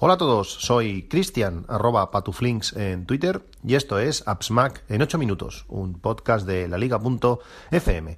Hola a todos, soy Cristian, arroba patuflinks en Twitter, y esto es AppsMac en 8 minutos, un podcast de la liga.fm.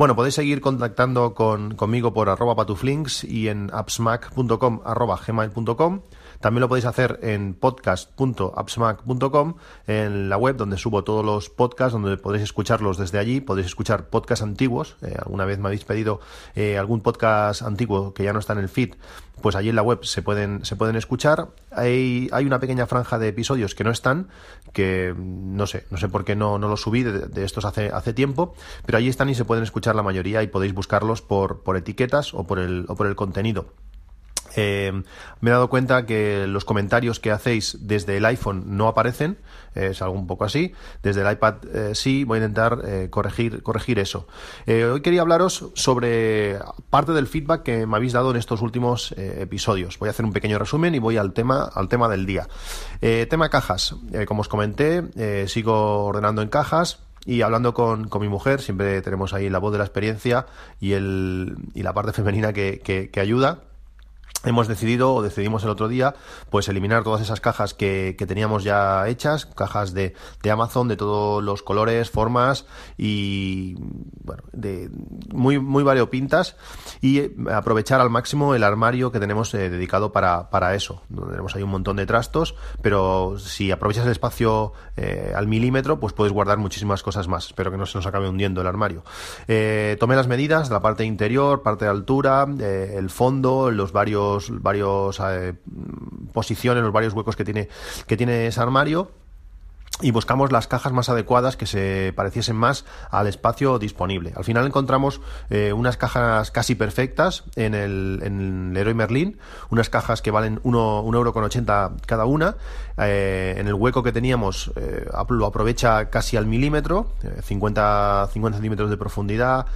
Bueno, podéis seguir contactando conmigo por arroba patuflinks y en appsmac.com arroba gmail.com. También lo podéis hacer en podcast.appsmac.com, en la web donde subo todos los podcasts, donde podéis escucharlos desde allí. Podéis escuchar podcasts antiguos. Eh, alguna vez me habéis pedido eh, algún podcast antiguo que ya no está en el feed, pues allí en la web se pueden, se pueden escuchar. Hay, hay una pequeña franja de episodios que no están, que no sé, no sé por qué no, no los subí de, estos hace, hace tiempo, pero allí están y se pueden escuchar la mayoría y podéis buscarlos por, por etiquetas o por el, o por el contenido. Eh, me he dado cuenta que los comentarios que hacéis desde el iPhone no aparecen, es algo un poco así. Desde el iPad eh, sí, voy a intentar eh, corregir, corregir eso. hoy quería hablaros sobre parte del feedback que me habéis dado en estos últimos episodios. Voy a hacer un pequeño resumen y voy al tema, al tema del día. tema cajas. como os comenté, sigo ordenando en cajas. Y hablando con, con, mi mujer, siempre tenemos ahí la voz de la experiencia y, el, y la parte femenina que, que ayuda hemos decidido o decidimos el otro día pues eliminar todas esas cajas que, teníamos ya hechas cajas de, Amazon de todos los colores formas y bueno de muy muy variopintas y aprovechar al máximo el armario que tenemos eh, dedicado para, para eso tenemos ahí un montón de trastos pero si aprovechas el espacio eh, al milímetro pues puedes guardar muchísimas cosas más. Espero que no se nos acabe hundiendo el armario. Eh, tomé las medidas la parte interior parte de altura el fondo los varios varios eh, posiciones, los varios huecos que tiene, que tiene ese armario y buscamos las cajas más adecuadas que se pareciesen más al espacio disponible. Al final encontramos eh, unas cajas casi perfectas en el, en Leroy Merlin, unas cajas que valen 1,80 euro con cada una. Eh, en el hueco que teníamos lo aprovecha casi al milímetro, 50, 50 centímetros de profundidad,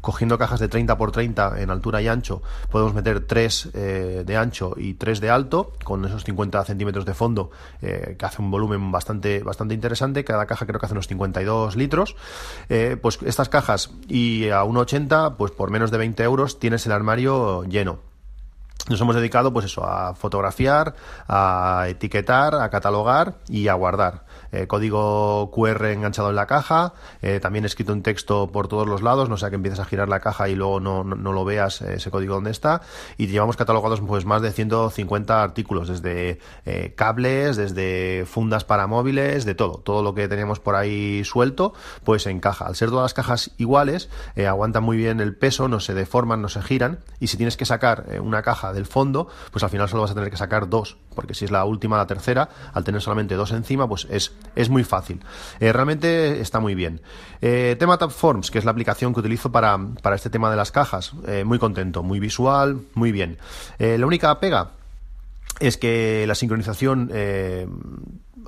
cogiendo cajas de 30 por 30 en altura y ancho, podemos meter 3 eh, de ancho y 3 de alto, con esos 50 centímetros de fondo, eh, que hace un volumen bastante, bastante interesante. Cada caja creo que hace unos 52 litros. Eh, pues estas cajas y a 1,80, pues por menos de 20 euros tienes el armario lleno nos hemos dedicado pues eso a fotografiar a etiquetar a catalogar y a guardar eh, código QR enganchado en la caja, eh, también escrito en texto por todos los lados, no sea que empieces a girar la caja y luego no, no, lo veas eh, ese código donde está. Y llevamos catalogados pues más de 150 artículos, desde cables, desde fundas para móviles, de todo, todo lo que teníamos por ahí suelto, pues en caja. Al ser todas las cajas iguales, aguantan muy bien el peso, no se deforman, no se giran, y si tienes que sacar una caja del fondo, pues al final solo vas a tener que sacar dos, porque si es la última, la tercera, al tener solamente dos encima, pues es es muy fácil. Eh, realmente está muy bien. Eh, tema Tabforms, que es la aplicación que utilizo para, este tema de las cajas. Eh, muy contento, muy visual, muy bien. la única pega es que la sincronización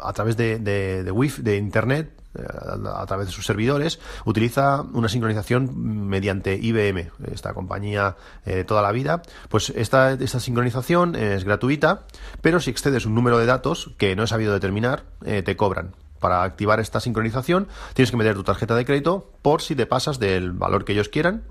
a través de, de, de Wi-Fi, de Internet, a través de sus servidores, utiliza una sincronización mediante IBM, esta compañía de toda la vida. Pues esta, esta sincronización es gratuita, pero si excedes un número de datos que no he sabido determinar, eh, te cobran. Para activar esta sincronización tienes que meter tu tarjeta de crédito por si te pasas del valor que ellos quieran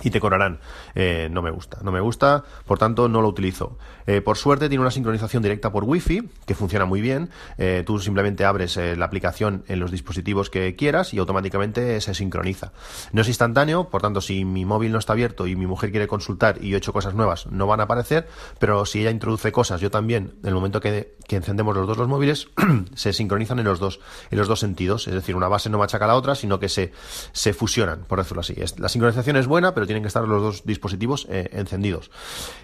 y te cobrarán. Eh, no me gusta, no me gusta, por tanto no lo utilizo. Eh, por suerte tiene una sincronización directa por Wi-Fi que funciona muy bien. Eh, tú simplemente abres la aplicación en los dispositivos que quieras y automáticamente se sincroniza. No es instantáneo, por tanto si mi móvil no está abierto y mi mujer quiere consultar y yo he hecho cosas nuevas, no van a aparecer, pero si ella introduce cosas, yo también, en el momento que, que encendemos los dos los móviles, se sincronizan en los dos, en los dos sentidos. Es decir, una base no machaca a la otra, sino que se, se fusionan, por decirlo así. La sincronización es buena, pero tienen que estar los dos dispositivos eh, encendidos.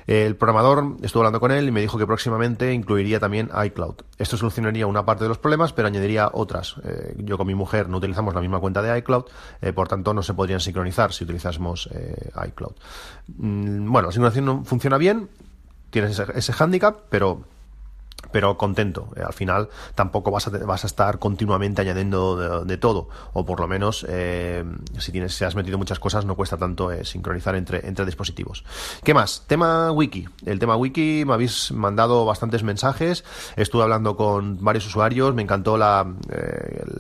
El programador estuvo hablando con él y me dijo que próximamente incluiría también iCloud. Esto solucionaría una parte de los problemas, pero añadiría otras. Eh, yo con mi mujer no utilizamos la misma cuenta de iCloud, eh, por tanto no se podrían sincronizar si utilizásemos iCloud. Mm, bueno, la sincronización funciona bien, tienes ese, ese hándicap, pero pero contento. Eh, al final tampoco vas a, vas a estar continuamente añadiendo de, todo, o por lo menos eh, si tienes, si has metido muchas cosas no cuesta tanto eh, sincronizar entre, entre dispositivos. ¿Qué más? Tema wiki. El tema wiki me habéis mandado bastantes mensajes, estuve hablando con varios usuarios, me encantó la,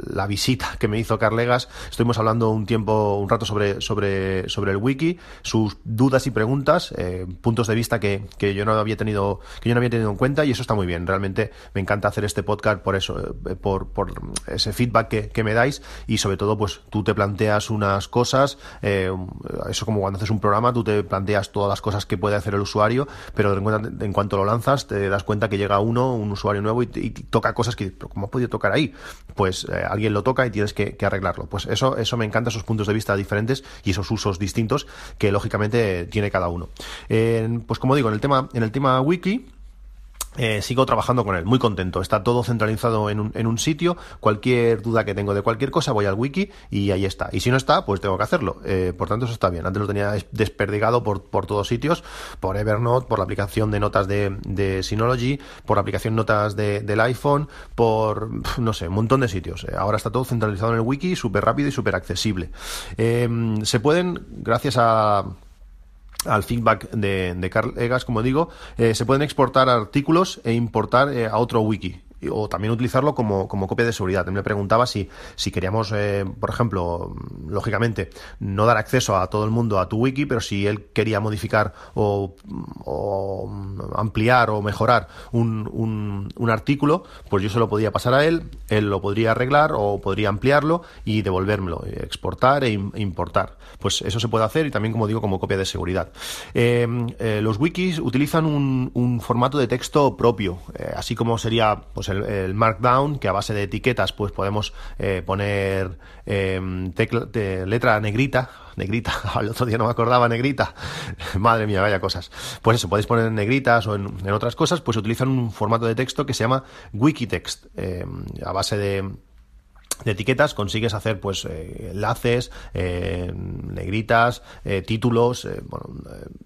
la visita que me hizo Carlegas, estuvimos hablando un tiempo, un rato sobre, sobre, sobre el wiki, sus dudas y preguntas, puntos de vista que, que yo no había tenido, que yo no había tenido en cuenta y eso está muy bien me encanta hacer este podcast por eso, eh, por, ese feedback que, me dais y sobre todo pues tú te planteas unas cosas, eh, eso como cuando haces un programa, tú te planteas todas las cosas que puede hacer el usuario, pero en, cuanto lo lanzas te das cuenta que llega uno, un usuario nuevo y, toca cosas que, ¿cómo ha podido tocar ahí? Pues eh, alguien lo toca y tienes que, arreglarlo. Pues eso, eso me encanta, esos puntos de vista diferentes y esos usos distintos que lógicamente tiene cada uno. pues como digo, en el tema, en el tema wiki, eh, sigo trabajando con él, muy contento. Está todo centralizado en un, sitio. Cualquier duda que tengo de cualquier cosa, voy al wiki y ahí está. Y si no está, pues tengo que hacerlo. Eh, por tanto, eso está bien. Antes lo tenía desperdigado por, por todos sitios, por Evernote, por la aplicación de notas de, de Synology, por la aplicación notas de, del iPhone, por, no sé, un montón de sitios. Eh, ahora está todo centralizado en el wiki, súper rápido y súper accesible. se pueden, gracias a al feedback de, de Carl Egas, como digo, eh, se pueden exportar artículos e importar eh, a otro wiki o también utilizarlo como, como copia de seguridad. Me preguntaba si, si queríamos, eh, por ejemplo, lógicamente, no dar acceso a todo el mundo a tu wiki, pero si él quería modificar o, ampliar o mejorar un, un, un, artículo, pues yo se lo podía pasar a él, él lo podría arreglar o podría ampliarlo y devolvérmelo, exportar e importar. Pues eso se puede hacer y también, como digo, como copia de seguridad. Eh, eh, los wikis utilizan un, un formato de texto propio, así como sería pues, el, Markdown, que a base de etiquetas pues podemos eh, poner em, letra negrita, negrita, al otro día no me acordaba negrita, madre mía, vaya cosas. Pues eso, podéis poner en negritas o en, otras cosas, pues utilizan un formato de texto que se llama Wikitext, em, a base de de etiquetas consigues hacer pues eh, enlaces, eh, negritas, eh, títulos, bueno,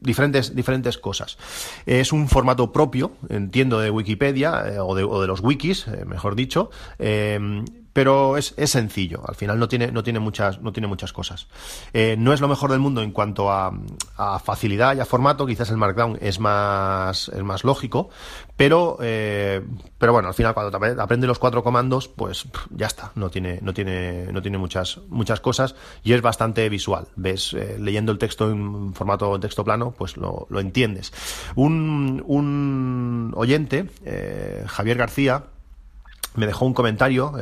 diferentes, diferentes cosas. Es un formato propio, entiendo, de Wikipedia o de, o, de, los wikis, mejor dicho, pero es, es, sencillo. Al final no tiene, no tiene, muchas, no tiene muchas cosas. Eh, no es lo mejor del mundo en cuanto a, a, facilidad y a formato. Quizás el Markdown es más, es más lógico, pero, eh, pero bueno, al final cuando aprende los cuatro comandos, pues ya está. No tiene, no tiene, no tiene muchas, muchas cosas y es bastante visual. Ves, eh, leyendo el texto en formato texto plano, pues lo, lo entiendes. Un, un oyente, Javier García, me dejó un comentario,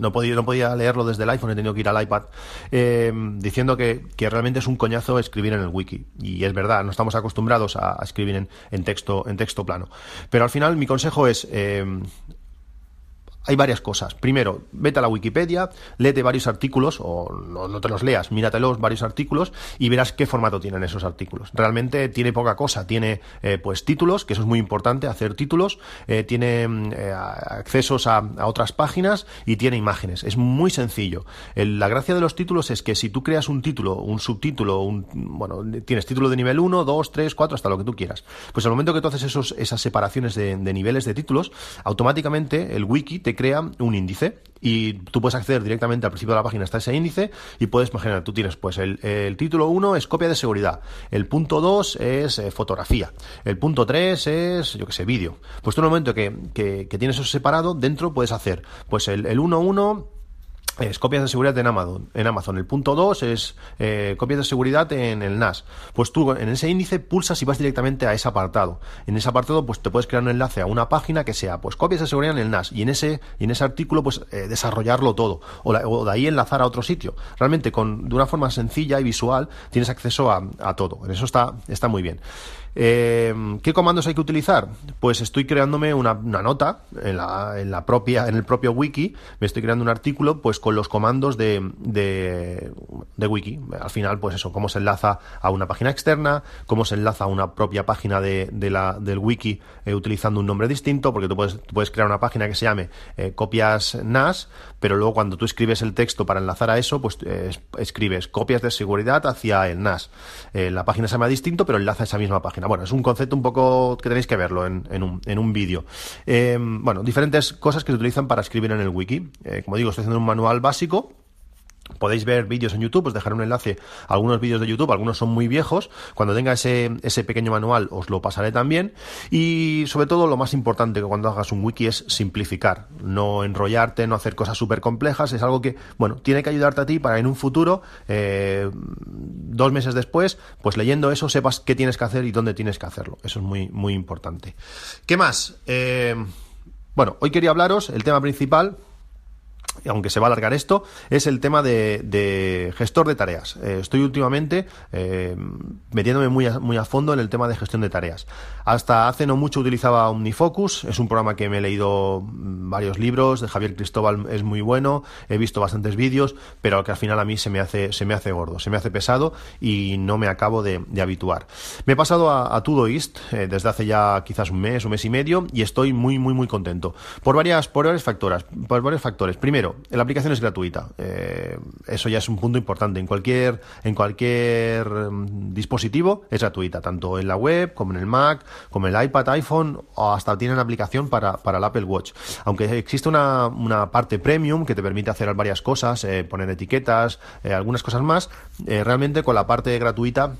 no, podía, no podía leerlo desde el iPhone, he tenido que ir al iPad, eh, diciendo que, que, realmente es un coñazo escribir en el wiki. Y es verdad, no estamos acostumbrados a, escribir en, en, texto, en texto plano. Pero al final mi consejo es, eh, hay varias cosas. Primero, vete a la Wikipedia, léete varios artículos, o no, te los leas, míratelos varios artículos y verás qué formato tienen esos artículos. Realmente tiene poca cosa, tiene eh, pues títulos, que eso es muy importante, hacer títulos, eh, tiene mm, eh, accesos a, otras páginas y tiene imágenes. Es muy sencillo. la gracia de los títulos es que si tú creas un título, un subtítulo, un, bueno, tienes título de nivel 1, 2, 3, 4, hasta lo que tú quieras. Pues al momento que tú haces esos, esas separaciones de, de niveles de títulos, automáticamente el wiki te crea un índice y tú puedes acceder directamente al principio de la página hasta ese índice y puedes imaginar, tú tienes pues el, título 1 es copia de seguridad, el punto 2 es eh, fotografía, el punto 3 es, yo que sé, vídeo. Pues tú en el momento que, que, tienes eso separado, dentro puedes hacer pues el 1.1 es copias de seguridad en Amazon. En Amazon. El punto 2 es eh, copias de seguridad en el NAS. Pues tú en ese índice pulsas y vas directamente a ese apartado. En ese apartado pues te puedes crear un enlace a una página que sea pues copias de seguridad en el NAS y en ese y en ese artículo pues eh, desarrollarlo todo o, de ahí enlazar a otro sitio. Realmente con de una forma sencilla y visual tienes acceso a, a todo. En eso está está muy bien. Eh, ¿Qué comandos hay que utilizar? Pues estoy creándome una, nota en la, en la, propia, en el propio wiki, me estoy creando un artículo pues con los comandos de, de, wiki. Al final, pues eso, cómo se enlaza a una página externa, cómo se enlaza a una propia página de, la, del wiki eh, utilizando un nombre distinto, porque tú puedes, puedes crear una página que se llame eh, copias NAS, pero luego cuando tú escribes el texto para enlazar a eso, pues escribes copias de seguridad hacia el NAS. la página se llama distinto, pero enlaza a esa misma página Bueno, es un concepto un poco que tenéis que verlo en, un, en un vídeo. bueno, diferentes cosas que se utilizan para escribir en el wiki. como digo, estoy haciendo un manual básico Podéis ver vídeos en YouTube, os dejaré un enlace a algunos vídeos de YouTube, algunos son muy viejos. Cuando tenga ese, ese pequeño manual os lo pasaré también. Y sobre todo lo más importante que cuando hagas un wiki es simplificar, no enrollarte, no hacer cosas súper complejas. Es algo que, bueno, tiene que ayudarte a ti para en un futuro, eh, dos meses después, pues leyendo eso sepas qué tienes que hacer y dónde tienes que hacerlo. Eso es muy, muy importante. ¿Qué más? Eh, bueno, hoy quería hablaros, el tema principal, aunque se va a alargar esto, es el tema de, gestor de tareas. Eh, estoy últimamente eh, metiéndome muy a, muy a fondo en el tema de gestión de tareas. Hasta hace no mucho utilizaba OmniFocus, es un programa que me he leído mm, varios libros, de Javier Cristóbal es muy bueno, he visto bastantes vídeos, pero que al final a mí se me hace, se me hace gordo, se me hace pesado y no me acabo de, habituar. Me he pasado a, a Todoist eh, desde hace ya quizás un mes, un mes y medio, y estoy muy, muy, muy contento. Por varias, por varias factoras, por varios factores. Primero, la aplicación es gratuita. Eh, eso ya es un punto importante. En cualquier, en cualquier mm, dispositivo es gratuita, tanto en la web como en el Mac, como en el iPad, iPhone, o hasta tienen aplicación para, el Apple Watch. Aunque existe una, parte premium que te permite hacer varias cosas, eh, poner etiquetas, eh, algunas cosas más, realmente con la parte gratuita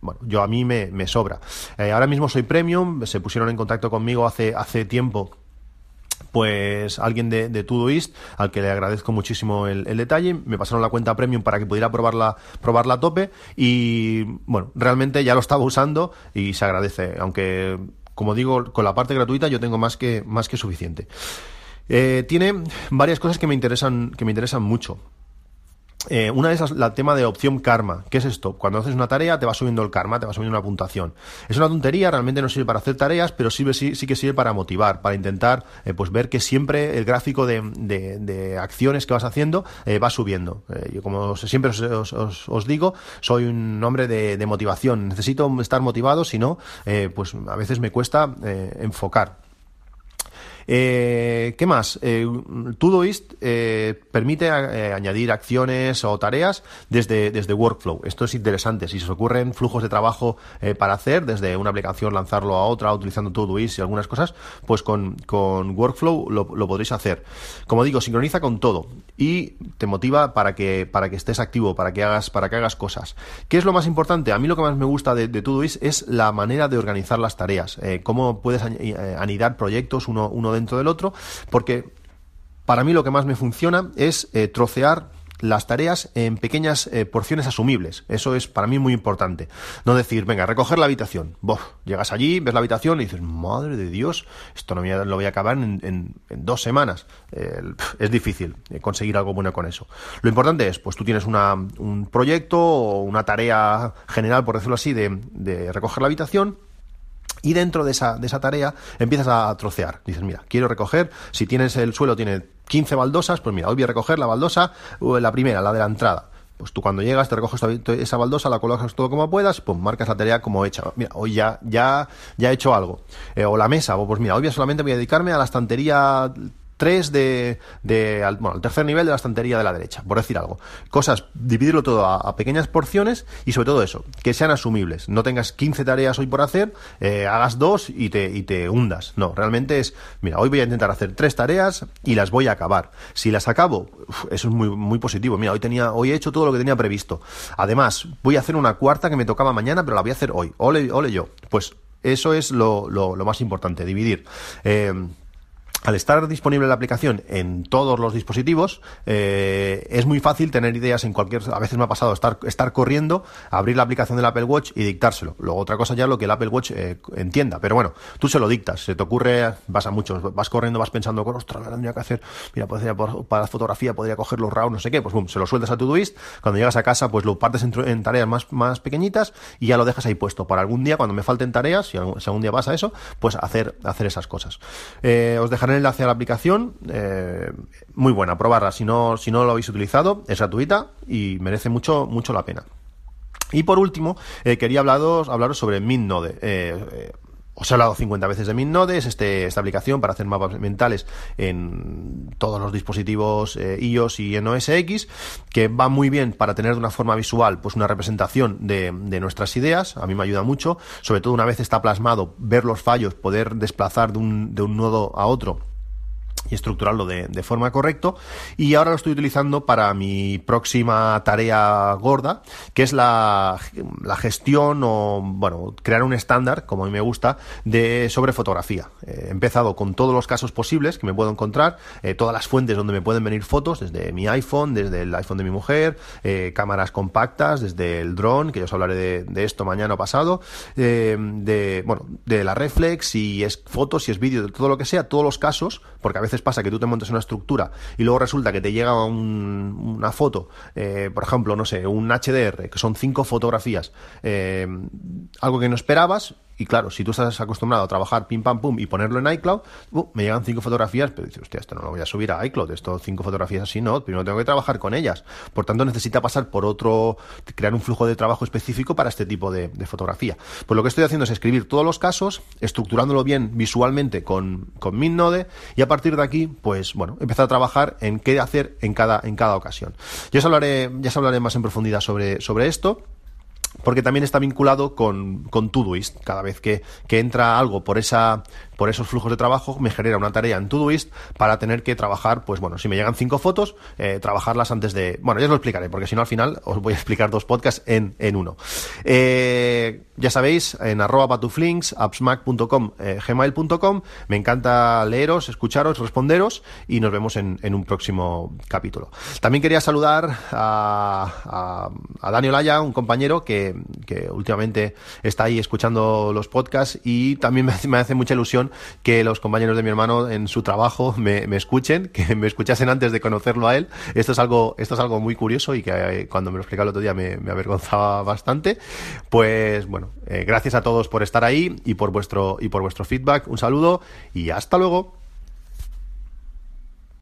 bueno, yo a mí me, me sobra. ahora mismo soy premium, se pusieron en contacto conmigo hace, hace tiempo pues alguien de, de Todoist, al que le agradezco muchísimo el, detalle, me pasaron la cuenta premium para que pudiera probarla, probarla a tope y bueno, realmente ya lo estaba usando y se agradece, aunque como digo, con la parte gratuita yo tengo más que, más que suficiente. Eh, tiene varias cosas que me interesan, que me interesan mucho. Eh, una de esas, la tema de opción karma. ¿Qué es esto? Cuando haces una tarea te va subiendo el karma, te va subiendo una puntuación. Es una tontería, realmente no sirve para hacer tareas, pero sí, sí, que sirve para motivar, para intentar eh, pues ver que siempre el gráfico de, de, acciones que vas haciendo eh, va subiendo. yo como siempre os, os, digo, soy un hombre de, de, motivación. Necesito estar motivado, si no, pues a veces me cuesta enfocar. Eh, ¿Qué más? Eh, Todoist eh, permite eh, añadir acciones o tareas desde, desde Workflow. Esto es interesante. Si se os ocurren flujos de trabajo para hacer, desde una aplicación lanzarlo a otra, utilizando Todoist y algunas cosas, pues con, Workflow lo, podréis hacer. Como digo, sincroniza con todo y te motiva para que, para que estés activo, para que hagas, para que hagas cosas. ¿Qué es lo más importante? A mí lo que más me gusta de, de Todoist es la manera de organizar las tareas. cómo puedes anidar proyectos uno, uno dentro del otro, porque para mí lo que más me funciona es eh, trocear las tareas en pequeñas eh, porciones asumibles. Eso es para mí muy importante. No decir, venga, recoger la habitación. llegas allí, ves la habitación y dices, madre de Dios, esto no lo voy a acabar en, dos semanas. es difícil eh, conseguir algo bueno con eso. Lo importante es, pues tú tienes un proyecto o una tarea general, por decirlo así, de recoger la habitación y dentro de esa, de esa tarea empiezas a trocear. Dices, mira, quiero recoger, si tienes el suelo, tiene 15 baldosas, pues mira, hoy voy a recoger la baldosa, la primera, la de la entrada. Pues tú cuando llegas te recoges esa baldosa, la colocas todo como puedas, pues marcas la tarea como hecha. Mira, hoy ya, ya, ya he hecho algo. Eh, o la mesa, pues mira, hoy solamente voy a dedicarme a la estantería 3 de, de al, bueno, el tercer nivel de la estantería de la derecha, por decir algo. Cosas, dividirlo todo a, pequeñas porciones y sobre todo eso, que sean asumibles. No tengas 15 tareas hoy por hacer, eh, hagas dos y te, y te hundas. No, realmente es, mira, hoy voy a intentar hacer tres tareas y las voy a acabar. Si las acabo, eso es muy, muy positivo. Mira, hoy tenía, hoy he hecho todo lo que tenía previsto. Además, voy a hacer una cuarta que me tocaba mañana, pero la voy a hacer hoy. Ole, ole yo. Pues eso es lo, lo, lo más importante, dividir. Eh, al estar disponible la aplicación en todos los dispositivos, eh, es muy fácil tener ideas en cualquier. A veces me ha pasado estar, corriendo, abrir la aplicación del Apple Watch y dictárselo. Luego, otra cosa ya lo que el Apple Watch eh, entienda. Pero bueno, tú se lo dictas, se te ocurre, vas a muchos, vas corriendo, vas pensando, ostras, tendría que hacer, mira, podría, para fotografía podría coger los RAW, no sé qué, pues boom, se lo sueltas a Todoist. Cuando llegas a casa, pues lo partes en, tareas más, más pequeñitas y ya lo dejas ahí puesto. Para algún día, cuando me falten tareas, si algún, si algún día pasa eso, pues hacer, hacer esas cosas. Eh, os dejaré el enlace a la aplicación, eh, muy buena, probarla. Si no, si no lo habéis utilizado, es gratuita y merece mucho, mucho la pena. Y por último, eh, quería hablaros, hablaros sobre MintNode. Eh, os he hablado 50 veces de MinNode, es este, esta aplicación para hacer mapas mentales en todos los dispositivos eh, iOS y en OS X, que va muy bien para tener de una forma visual pues una representación de, de nuestras ideas, a mí me ayuda mucho, sobre todo una vez está plasmado, ver los fallos, poder desplazar de un, de un nodo a otro y estructurarlo de, de, forma correcta. Y ahora lo estoy utilizando para mi próxima tarea gorda, que es la, la gestión o, bueno, crear un estándar, como a mí me gusta, de sobre fotografía. Eh, he empezado con todos los casos posibles que me puedo encontrar, eh, todas las fuentes donde me pueden venir fotos, desde mi iPhone, desde el iPhone de mi mujer, eh, cámaras compactas, desde el dron, que yo os hablaré de, de esto mañana o pasado, de, bueno, de la reflex, si es fotos, si es vídeo, de todo lo que sea, todos los casos, porque a veces pasa que tú te montes una estructura y luego resulta que te llega un, una foto, eh, por ejemplo, no sé, un HDR, que son cinco fotografías, eh, algo que no esperabas, y claro, si tú estás acostumbrado a trabajar pim pam pum y ponerlo en iCloud, uh, me llegan cinco fotografías, pero dices, hostia, esto no lo voy a subir a iCloud, esto cinco fotografías así no, primero tengo que trabajar con ellas. Por tanto, necesita pasar por otro, crear un flujo de trabajo específico para este tipo de, fotografía. Pues lo que estoy haciendo es escribir todos los casos, estructurándolo bien visualmente con, con MinNode, y a partir de aquí, pues bueno, empezar a trabajar en qué hacer en cada, en cada ocasión. Ya os hablaré, ya os hablaré más en profundidad sobre, sobre esto porque también está vinculado con, con Todoist. Cada vez que, que, entra algo por esa por esos flujos de trabajo, me genera una tarea en Todoist para tener que trabajar, pues bueno, si me llegan cinco fotos, eh, trabajarlas antes de. Bueno, ya os lo explicaré, porque si no al final os voy a explicar dos podcasts en, en uno. Eh, ya sabéis, en arroba patuflinks, appsmac.com, eh, gmail.com, me encanta leeros, escucharos, responderos y nos vemos en, en un próximo capítulo. También quería saludar a, a, a Daniel Olaya, un compañero que, que últimamente está ahí escuchando los podcasts y también me, hace mucha ilusión que los compañeros de mi hermano en su trabajo me, escuchen, que me escuchasen antes de conocerlo a él. Esto es algo, esto es algo muy curioso y que eh, cuando me lo explicaba el otro día me, me avergonzaba bastante. Pues bueno, eh, gracias a todos por estar ahí y por vuestro y por vuestro feedback. Un saludo y hasta luego.